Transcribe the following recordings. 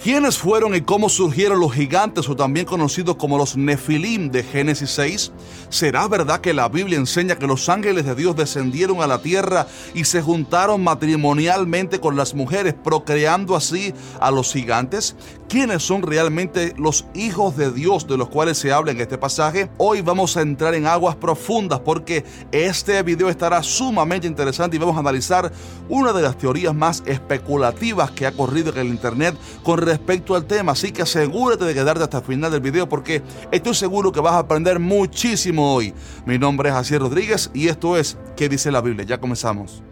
¿Quiénes fueron y cómo surgieron los gigantes o también conocidos como los Nefilim de Génesis 6? ¿Será verdad que la Biblia enseña que los ángeles de Dios descendieron a la tierra y se juntaron matrimonialmente con las mujeres, procreando así a los gigantes? ¿Quiénes son realmente los hijos de Dios de los cuales se habla en este pasaje? Hoy vamos a entrar en aguas profundas porque este video estará sumamente interesante y vamos a analizar una de las teorías más especulativas que ha corrido en el internet con respecto al tema. Así que asegúrate de quedarte hasta el final del video porque estoy seguro que vas a aprender muchísimo hoy. Mi nombre es Asier Rodríguez y esto es ¿Qué dice la Biblia? Ya comenzamos.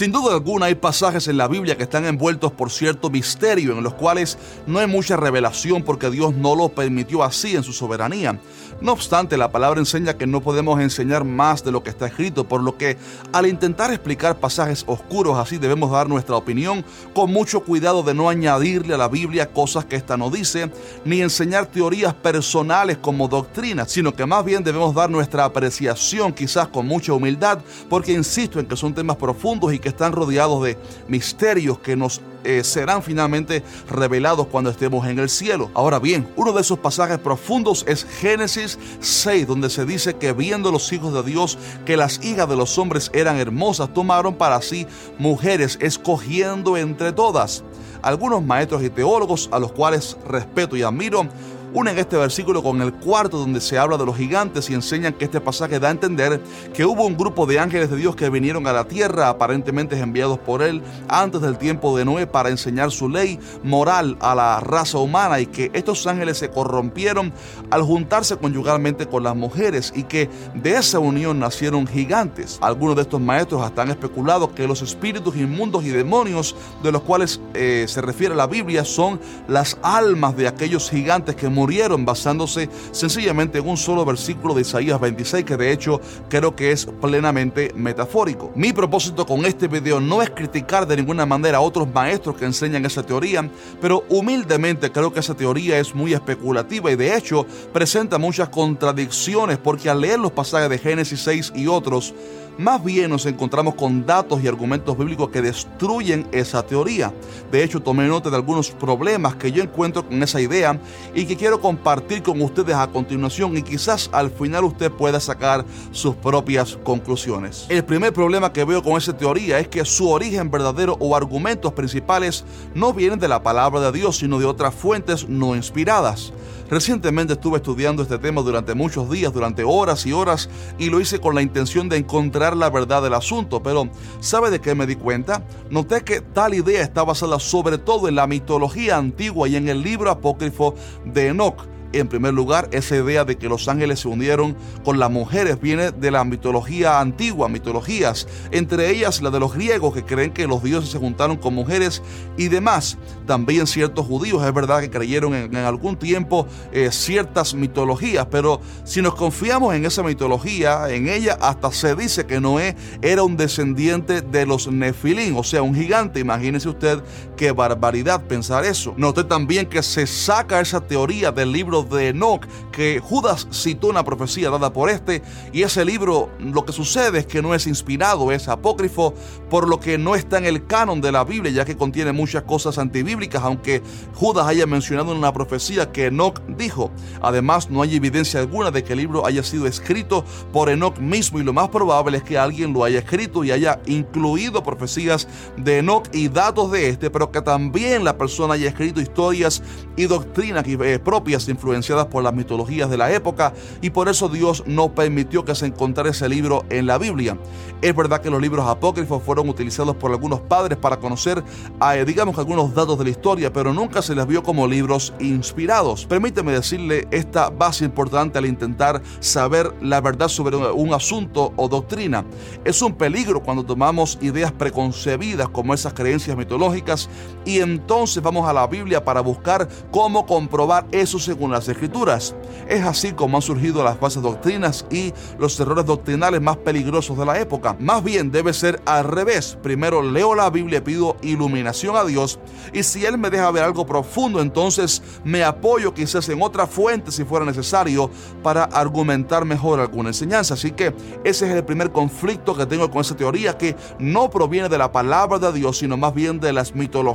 Sin duda alguna hay pasajes en la Biblia que están envueltos por cierto misterio en los cuales no hay mucha revelación porque Dios no lo permitió así en su soberanía. No obstante, la palabra enseña que no podemos enseñar más de lo que está escrito, por lo que al intentar explicar pasajes oscuros así debemos dar nuestra opinión con mucho cuidado de no añadirle a la Biblia cosas que ésta no dice, ni enseñar teorías personales como doctrinas, sino que más bien debemos dar nuestra apreciación quizás con mucha humildad, porque insisto en que son temas profundos y que están rodeados de misterios que nos eh, serán finalmente revelados cuando estemos en el cielo. Ahora bien, uno de esos pasajes profundos es Génesis 6, donde se dice que viendo los hijos de Dios que las hijas de los hombres eran hermosas, tomaron para sí mujeres, escogiendo entre todas. Algunos maestros y teólogos a los cuales respeto y admiro unen este versículo con el cuarto donde se habla de los gigantes y enseñan que este pasaje da a entender que hubo un grupo de ángeles de Dios que vinieron a la tierra, aparentemente enviados por él antes del tiempo de Noé para enseñar su ley moral a la raza humana y que estos ángeles se corrompieron al juntarse conyugalmente con las mujeres y que de esa unión nacieron gigantes. Algunos de estos maestros hasta han especulado que los espíritus inmundos y demonios de los cuales eh, se refiere la Biblia son las almas de aquellos gigantes que murieron basándose sencillamente en un solo versículo de Isaías 26 que de hecho creo que es plenamente metafórico. Mi propósito con este video no es criticar de ninguna manera a otros maestros que enseñan esa teoría, pero humildemente creo que esa teoría es muy especulativa y de hecho presenta muchas contradicciones porque al leer los pasajes de Génesis 6 y otros, más bien nos encontramos con datos y argumentos bíblicos que destruyen esa teoría. De hecho, tomé nota de algunos problemas que yo encuentro con esa idea y que quiero compartir con ustedes a continuación y quizás al final usted pueda sacar sus propias conclusiones. El primer problema que veo con esa teoría es que su origen verdadero o argumentos principales no vienen de la palabra de Dios, sino de otras fuentes no inspiradas. Recientemente estuve estudiando este tema durante muchos días, durante horas y horas, y lo hice con la intención de encontrar la verdad del asunto, pero ¿sabe de qué me di cuenta? Noté que tal idea está basada sobre todo en la mitología antigua y en el libro apócrifo de Enoch en primer lugar, esa idea de que los ángeles se unieron con las mujeres viene de la mitología antigua, mitologías, entre ellas la de los griegos que creen que los dioses se juntaron con mujeres y demás. También ciertos judíos, es verdad que creyeron en, algún tiempo eh, ciertas mitologías, pero si nos confiamos en esa mitología, en ella hasta se dice que Noé era un descendiente de los Nefilim, o sea, un gigante. Imagínese usted qué barbaridad pensar eso. Noté también que se saca esa teoría del libro de Enoch que Judas citó una profecía dada por este y ese libro lo que sucede es que no es inspirado, es apócrifo, por lo que no está en el canon de la Biblia ya que contiene muchas cosas antibíblicas, aunque Judas haya mencionado en una profecía que Enoch dijo. Además, no hay evidencia alguna de que el libro haya sido escrito por Enoch mismo y lo más probable es que alguien lo haya escrito y haya incluido profecías de Enoch y datos de este, pero que también la persona haya escrito historias y doctrinas eh, propias influenciadas por las mitologías de la época y por eso Dios no permitió que se encontrara ese libro en la Biblia. Es verdad que los libros apócrifos fueron utilizados por algunos padres para conocer, eh, digamos, algunos datos de la historia, pero nunca se les vio como libros inspirados. Permíteme decirle esta base importante al intentar saber la verdad sobre un asunto o doctrina. Es un peligro cuando tomamos ideas preconcebidas como esas creencias mitológicas y entonces vamos a la Biblia para buscar cómo comprobar eso según las escrituras. Es así como han surgido las falsas doctrinas y los errores doctrinales más peligrosos de la época. Más bien debe ser al revés. Primero leo la Biblia pido iluminación a Dios y si Él me deja ver algo profundo, entonces me apoyo quizás en otra fuente si fuera necesario para argumentar mejor alguna enseñanza. Así que ese es el primer conflicto que tengo con esa teoría que no proviene de la palabra de Dios, sino más bien de las mitologías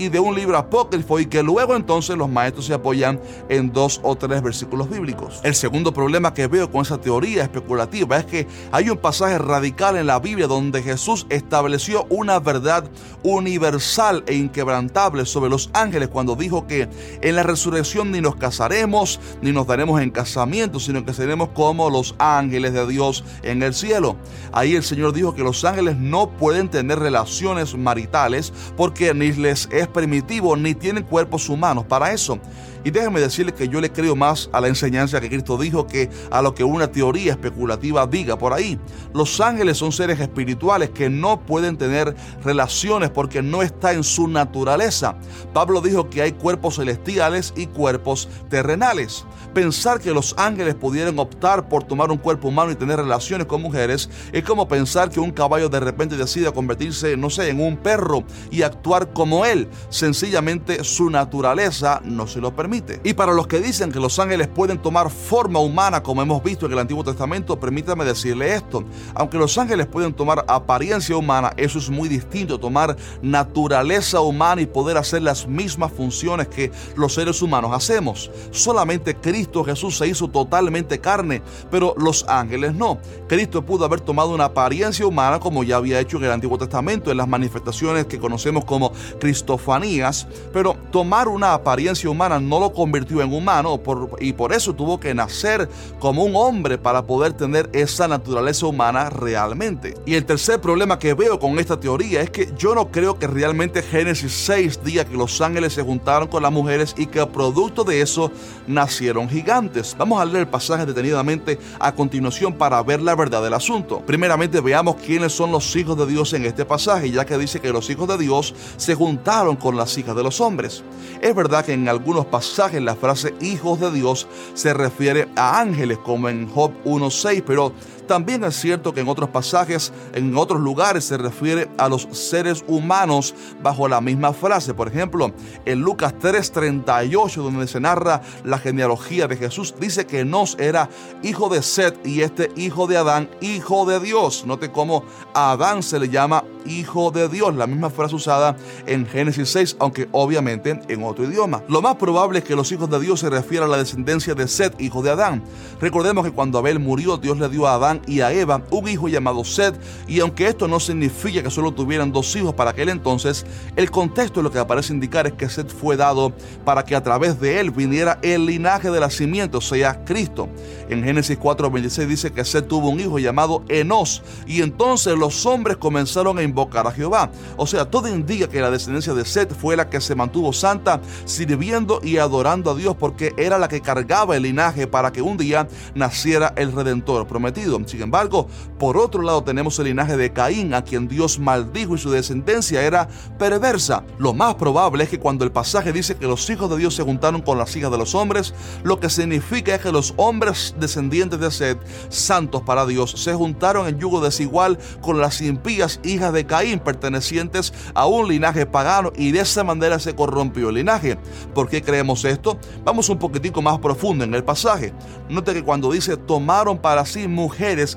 y de un libro apócrifo y que luego entonces los maestros se apoyan en dos o tres versículos bíblicos. El segundo problema que veo con esa teoría especulativa es que hay un pasaje radical en la Biblia donde Jesús estableció una verdad universal e inquebrantable sobre los ángeles cuando dijo que en la resurrección ni nos casaremos ni nos daremos en casamiento, sino que seremos como los ángeles de Dios en el cielo. Ahí el Señor dijo que los ángeles no pueden tener relaciones maritales porque ni les es primitivo ni tienen cuerpos humanos para eso. Y déjame decirle que yo le creo más a la enseñanza que Cristo dijo que a lo que una teoría especulativa diga por ahí. Los ángeles son seres espirituales que no pueden tener relaciones porque no está en su naturaleza. Pablo dijo que hay cuerpos celestiales y cuerpos terrenales. Pensar que los ángeles pudieran optar por tomar un cuerpo humano y tener relaciones con mujeres es como pensar que un caballo de repente decida convertirse, no sé, en un perro y actuar como él. Sencillamente su naturaleza no se lo permite. Y para los que dicen que los ángeles pueden tomar forma humana como hemos visto en el Antiguo Testamento, permítame decirle esto. Aunque los ángeles pueden tomar apariencia humana, eso es muy distinto, tomar naturaleza humana y poder hacer las mismas funciones que los seres humanos hacemos. Solamente Cristo Cristo Jesús se hizo totalmente carne, pero los ángeles no. Cristo pudo haber tomado una apariencia humana como ya había hecho en el Antiguo Testamento, en las manifestaciones que conocemos como cristofanías, pero tomar una apariencia humana no lo convirtió en humano y por eso tuvo que nacer como un hombre para poder tener esa naturaleza humana realmente. Y el tercer problema que veo con esta teoría es que yo no creo que realmente Génesis 6 diga que los ángeles se juntaron con las mujeres y que producto de eso nacieron gigantes. Vamos a leer el pasaje detenidamente a continuación para ver la verdad del asunto. Primeramente veamos quiénes son los hijos de Dios en este pasaje, ya que dice que los hijos de Dios se juntaron con las hijas de los hombres. Es verdad que en algunos pasajes la frase hijos de Dios se refiere a ángeles, como en Job 1.6, pero también es cierto que en otros pasajes, en otros lugares, se refiere a los seres humanos bajo la misma frase. Por ejemplo, en Lucas 3:38, donde se narra la genealogía de Jesús, dice que Nos era hijo de Set y este hijo de Adán, hijo de Dios. Note cómo a Adán se le llama hijo de Dios, la misma frase usada en Génesis 6, aunque obviamente en otro idioma. Lo más probable es que los hijos de Dios se refieran a la descendencia de Set, hijo de Adán. Recordemos que cuando Abel murió, Dios le dio a Adán y a Eva un hijo llamado Seth, y aunque esto no significa que solo tuvieran dos hijos para aquel entonces, el contexto lo que aparece indicar es que Seth fue dado para que a través de él viniera el linaje de la simiente, o sea, Cristo. En Génesis 4:26 dice que Seth tuvo un hijo llamado Enos, y entonces los hombres comenzaron a invocar a Jehová. O sea, todo indica que la descendencia de Seth fue la que se mantuvo santa, sirviendo y adorando a Dios, porque era la que cargaba el linaje para que un día naciera el Redentor prometido. Sin embargo, por otro lado tenemos el linaje de Caín, a quien Dios maldijo y su descendencia era perversa. Lo más probable es que cuando el pasaje dice que los hijos de Dios se juntaron con las hijas de los hombres, lo que significa es que los hombres descendientes de Seth, santos para Dios, se juntaron en yugo desigual con las impías hijas de Caín, pertenecientes a un linaje pagano, y de esa manera se corrompió el linaje. ¿Por qué creemos esto? Vamos un poquitico más profundo en el pasaje. Note que cuando dice tomaron para sí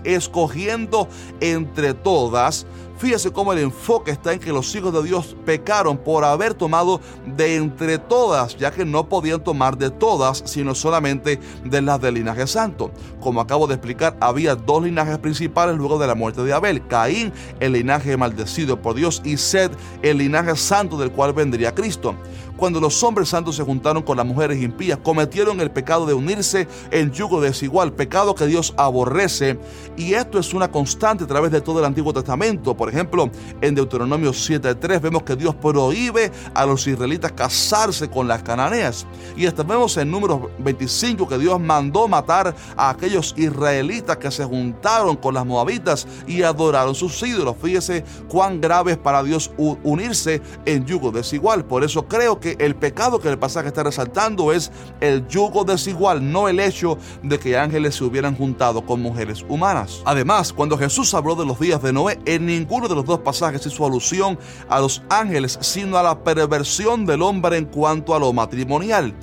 escogiendo entre todas. Fíjese cómo el enfoque está en que los hijos de Dios pecaron por haber tomado de entre todas, ya que no podían tomar de todas, sino solamente de las del linaje santo. Como acabo de explicar, había dos linajes principales luego de la muerte de Abel. Caín, el linaje maldecido por Dios, y Sed, el linaje santo del cual vendría Cristo. Cuando los hombres santos se juntaron con las mujeres impías, cometieron el pecado de unirse en yugo desigual, pecado que Dios aborrece. Y esto es una constante a través de todo el Antiguo Testamento. Por ejemplo, en Deuteronomio 7.3 vemos que Dios prohíbe a los israelitas casarse con las cananeas. Y hasta vemos en números 25 que Dios mandó matar a aquellos israelitas que se juntaron con las moabitas y adoraron sus ídolos. Fíjese cuán grave es para Dios unirse en yugo desigual. Por eso creo que el pecado que el pasaje está resaltando es el yugo desigual, no el hecho de que ángeles se hubieran juntado con mujeres humanas. Además, cuando Jesús habló de los días de Noé, en ninguno de los dos pasajes hizo alusión a los ángeles, sino a la perversión del hombre en cuanto a lo matrimonial.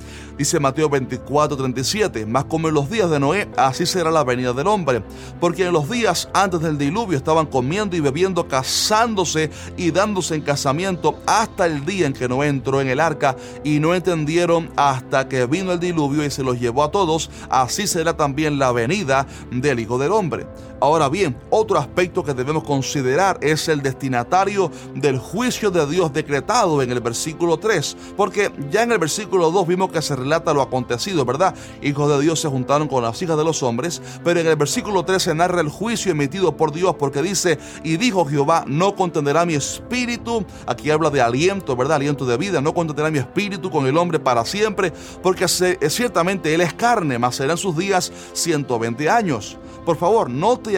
Dice Mateo 24, 37, más como en los días de Noé, así será la venida del hombre. Porque en los días antes del diluvio estaban comiendo y bebiendo, casándose y dándose en casamiento hasta el día en que Noé entró en el arca y no entendieron hasta que vino el diluvio y se los llevó a todos. Así será también la venida del Hijo del Hombre. Ahora bien, otro aspecto que debemos considerar es el destinatario del juicio de Dios decretado en el versículo 3, porque ya en el versículo 2 vimos que se relata lo acontecido, ¿verdad? Hijos de Dios se juntaron con las hijas de los hombres, pero en el versículo 3 se narra el juicio emitido por Dios, porque dice, y dijo Jehová, no contenderá mi espíritu, aquí habla de aliento, ¿verdad? Aliento de vida, no contenderá mi espíritu con el hombre para siempre, porque ciertamente él es carne, mas serán sus días 120 años. Por favor,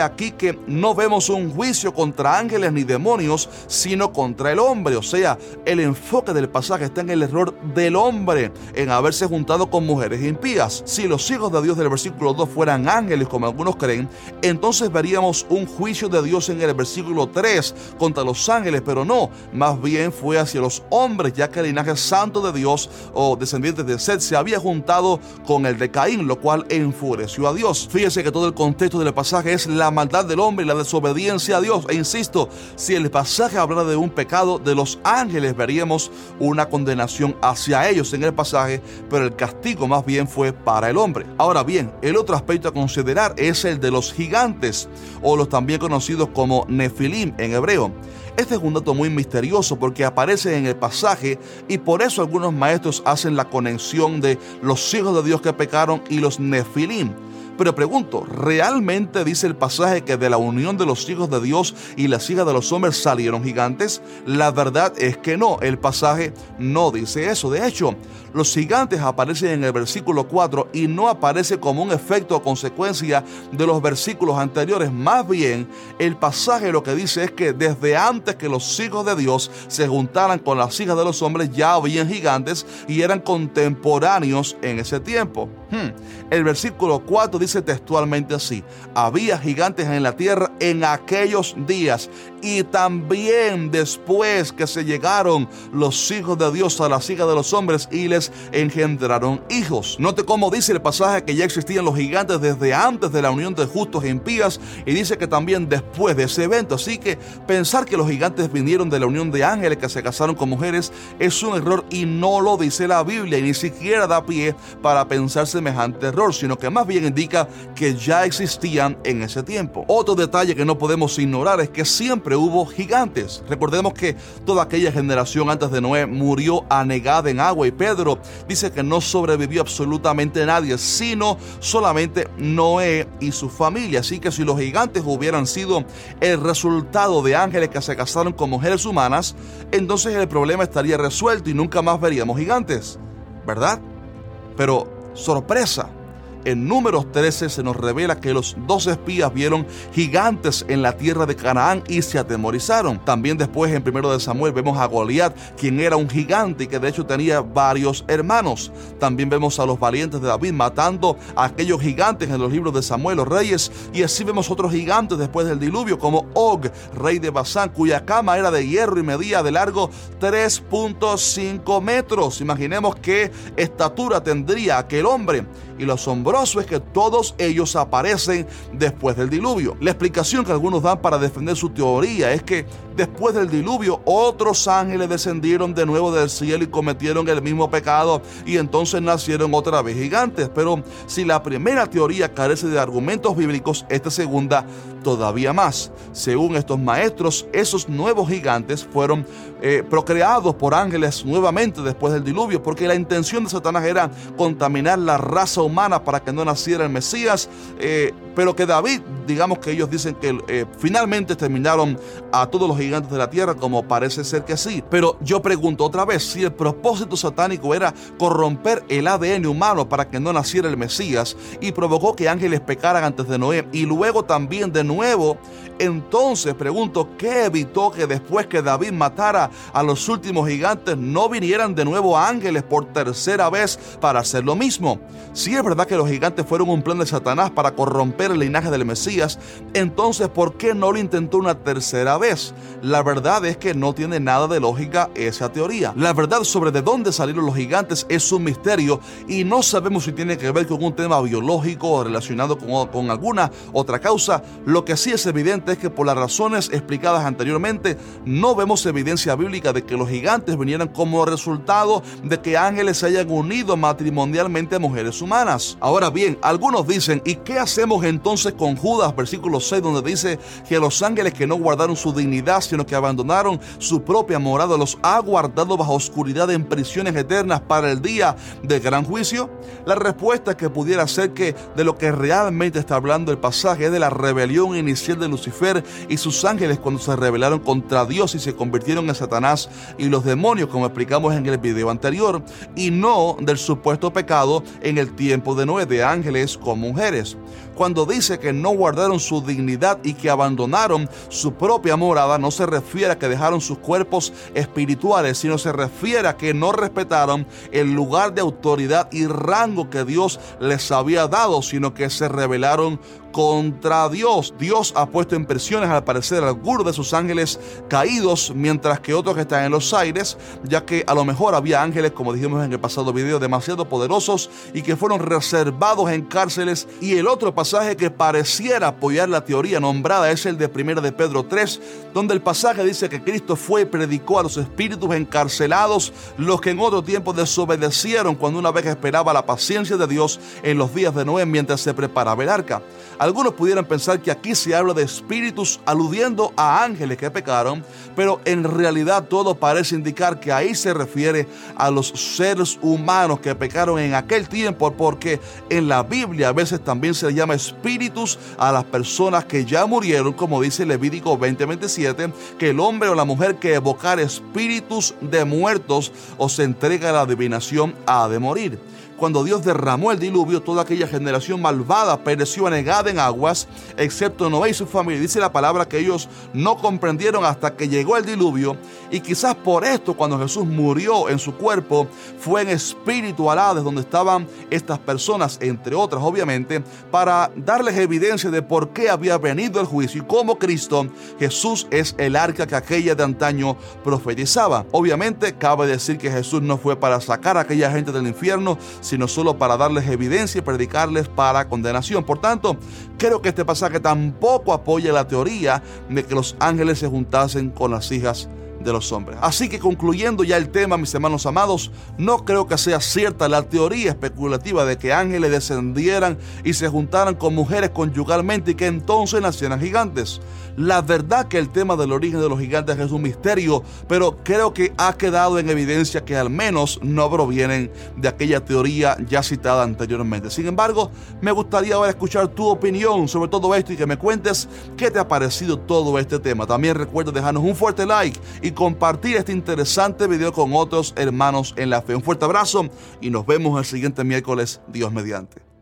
aquí que no vemos un juicio contra ángeles ni demonios, sino contra el hombre. O sea, el enfoque del pasaje está en el error del hombre, en haberse juntado con mujeres impías. Si los hijos de Dios del versículo 2 fueran ángeles, como algunos creen, entonces veríamos un juicio de Dios en el versículo 3 contra los ángeles, pero no, más bien fue hacia los hombres, ya que el linaje santo de Dios o descendientes de Seth se había juntado con el de Caín, lo cual enfureció a Dios. Fíjese que todo el contexto del pasaje es la maldad del hombre y la desobediencia a Dios. E insisto, si el pasaje habla de un pecado de los ángeles, veríamos una condenación hacia ellos en el pasaje, pero el castigo más bien fue para el hombre. Ahora bien, el otro aspecto a considerar es el de los gigantes, o los también conocidos como Nefilim en hebreo. Este es un dato muy misterioso porque aparece en el pasaje y por eso algunos maestros hacen la conexión de los hijos de Dios que pecaron y los Nefilim. Pero pregunto, ¿realmente dice el pasaje que de la unión de los hijos de Dios y las hijas de los hombres salieron gigantes? La verdad es que no, el pasaje no dice eso. De hecho, los gigantes aparecen en el versículo 4 y no aparece como un efecto o consecuencia de los versículos anteriores. Más bien, el pasaje lo que dice es que desde antes que los hijos de Dios se juntaran con las hijas de los hombres, ya habían gigantes y eran contemporáneos en ese tiempo. Hmm. El versículo 4 dice textualmente así, había gigantes en la tierra en aquellos días y también después que se llegaron los hijos de Dios a las hijas de los hombres y les engendraron hijos. Note cómo dice el pasaje que ya existían los gigantes desde antes de la unión de justos e impías y dice que también después de ese evento. Así que pensar que los gigantes vinieron de la unión de ángeles que se casaron con mujeres es un error y no lo dice la Biblia y ni siquiera da pie para pensar semejante error, sino que más bien indica que ya existían en ese tiempo. Otro detalle que no podemos ignorar es que siempre hubo gigantes. Recordemos que toda aquella generación antes de Noé murió anegada en agua y Pedro dice que no sobrevivió absolutamente nadie, sino solamente Noé y su familia. Así que si los gigantes hubieran sido el resultado de ángeles que se casaron con mujeres humanas, entonces el problema estaría resuelto y nunca más veríamos gigantes, ¿verdad? Pero sorpresa, en números 13 se nos revela que los dos espías vieron gigantes en la tierra de Canaán y se atemorizaron. También después en primero de Samuel vemos a Goliat, quien era un gigante y que de hecho tenía varios hermanos. También vemos a los valientes de David matando a aquellos gigantes en los libros de Samuel, los reyes, y así vemos otros gigantes después del diluvio como Og, rey de Basán, cuya cama era de hierro y medía de largo 3.5 metros. Imaginemos qué estatura tendría aquel hombre y lo asombroso asombroso es que todos ellos aparecen después del diluvio. La explicación que algunos dan para defender su teoría es que después del diluvio otros ángeles descendieron de nuevo del cielo y cometieron el mismo pecado y entonces nacieron otra vez gigantes. Pero si la primera teoría carece de argumentos bíblicos, esta segunda todavía más. Según estos maestros, esos nuevos gigantes fueron eh, procreados por ángeles nuevamente después del diluvio, porque la intención de Satanás era contaminar la raza humana para que no naciera el Mesías, eh, pero que David, digamos que ellos dicen que eh, finalmente terminaron a todos los gigantes de la tierra, como parece ser que sí. Pero yo pregunto otra vez, si el propósito satánico era corromper el ADN humano para que no naciera el Mesías y provocó que ángeles pecaran antes de Noé y luego también de nuevo, entonces pregunto, ¿qué evitó que después que David matara a los últimos gigantes no vinieran de nuevo ángeles por tercera vez para hacer lo mismo? Si es verdad que los gigantes fueron un plan de Satanás para corromper el linaje del Mesías, entonces ¿por qué no lo intentó una tercera vez? La verdad es que no tiene nada de lógica esa teoría. La verdad sobre de dónde salieron los gigantes es un misterio y no sabemos si tiene que ver con un tema biológico o relacionado con, con alguna otra causa. Lo que sí es evidente que por las razones explicadas anteriormente, no vemos evidencia bíblica de que los gigantes vinieran como resultado de que ángeles se hayan unido matrimonialmente a mujeres humanas. Ahora bien, algunos dicen, ¿y qué hacemos entonces con Judas, versículo 6, donde dice que los ángeles que no guardaron su dignidad, sino que abandonaron su propia morada, los ha guardado bajo oscuridad en prisiones eternas para el día del gran juicio? La respuesta que pudiera ser que de lo que realmente está hablando el pasaje es de la rebelión inicial de Lucifer y sus ángeles cuando se rebelaron contra Dios y se convirtieron en Satanás y los demonios, como explicamos en el video anterior, y no del supuesto pecado en el tiempo de Noé de ángeles con mujeres. Cuando dice que no guardaron su dignidad y que abandonaron su propia morada, no se refiere a que dejaron sus cuerpos espirituales, sino se refiere a que no respetaron el lugar de autoridad y rango que Dios les había dado, sino que se rebelaron contra Dios. Dios ha puesto en presiones al parecer algunos de sus ángeles caídos, mientras que otros están en los aires, ya que a lo mejor había ángeles, como dijimos en el pasado video, demasiado poderosos y que fueron reservados en cárceles. Y el otro pasaje que pareciera apoyar la teoría nombrada es el de 1 de Pedro 3, donde el pasaje dice que Cristo fue y predicó a los espíritus encarcelados, los que en otro tiempo desobedecieron cuando una vez esperaba la paciencia de Dios en los días de Noé mientras se preparaba el arca. Algunos pudieran pensar que aquí se habla de espíritus aludiendo a ángeles que pecaron, pero en realidad todo parece indicar que ahí se refiere a los seres humanos que pecaron en aquel tiempo, porque en la Biblia a veces también se le llama espíritus a las personas que ya murieron, como dice Levítico 20:27, que el hombre o la mujer que evocar espíritus de muertos o se entrega a la adivinación ha de morir cuando Dios derramó el diluvio, toda aquella generación malvada pereció anegada en aguas, excepto Noé y su familia. Dice la palabra que ellos no comprendieron hasta que llegó el diluvio y quizás por esto cuando Jesús murió en su cuerpo fue en espíritu al Hades donde estaban estas personas, entre otras obviamente, para darles evidencia de por qué había venido el juicio y cómo Cristo, Jesús es el arca que aquella de antaño profetizaba. Obviamente cabe decir que Jesús no fue para sacar a aquella gente del infierno, sino solo para darles evidencia y predicarles para condenación. Por tanto, creo que este pasaje tampoco apoya la teoría de que los ángeles se juntasen con las hijas de los hombres. Así que concluyendo ya el tema, mis hermanos amados, no creo que sea cierta la teoría especulativa de que ángeles descendieran y se juntaran con mujeres conyugalmente y que entonces nacieran gigantes. La verdad que el tema del origen de los gigantes es un misterio, pero creo que ha quedado en evidencia que al menos no provienen de aquella teoría ya citada anteriormente. Sin embargo, me gustaría ahora escuchar tu opinión sobre todo esto y que me cuentes qué te ha parecido todo este tema. También recuerda dejarnos un fuerte like y compartir este interesante video con otros hermanos en la fe. Un fuerte abrazo y nos vemos el siguiente miércoles, Dios mediante.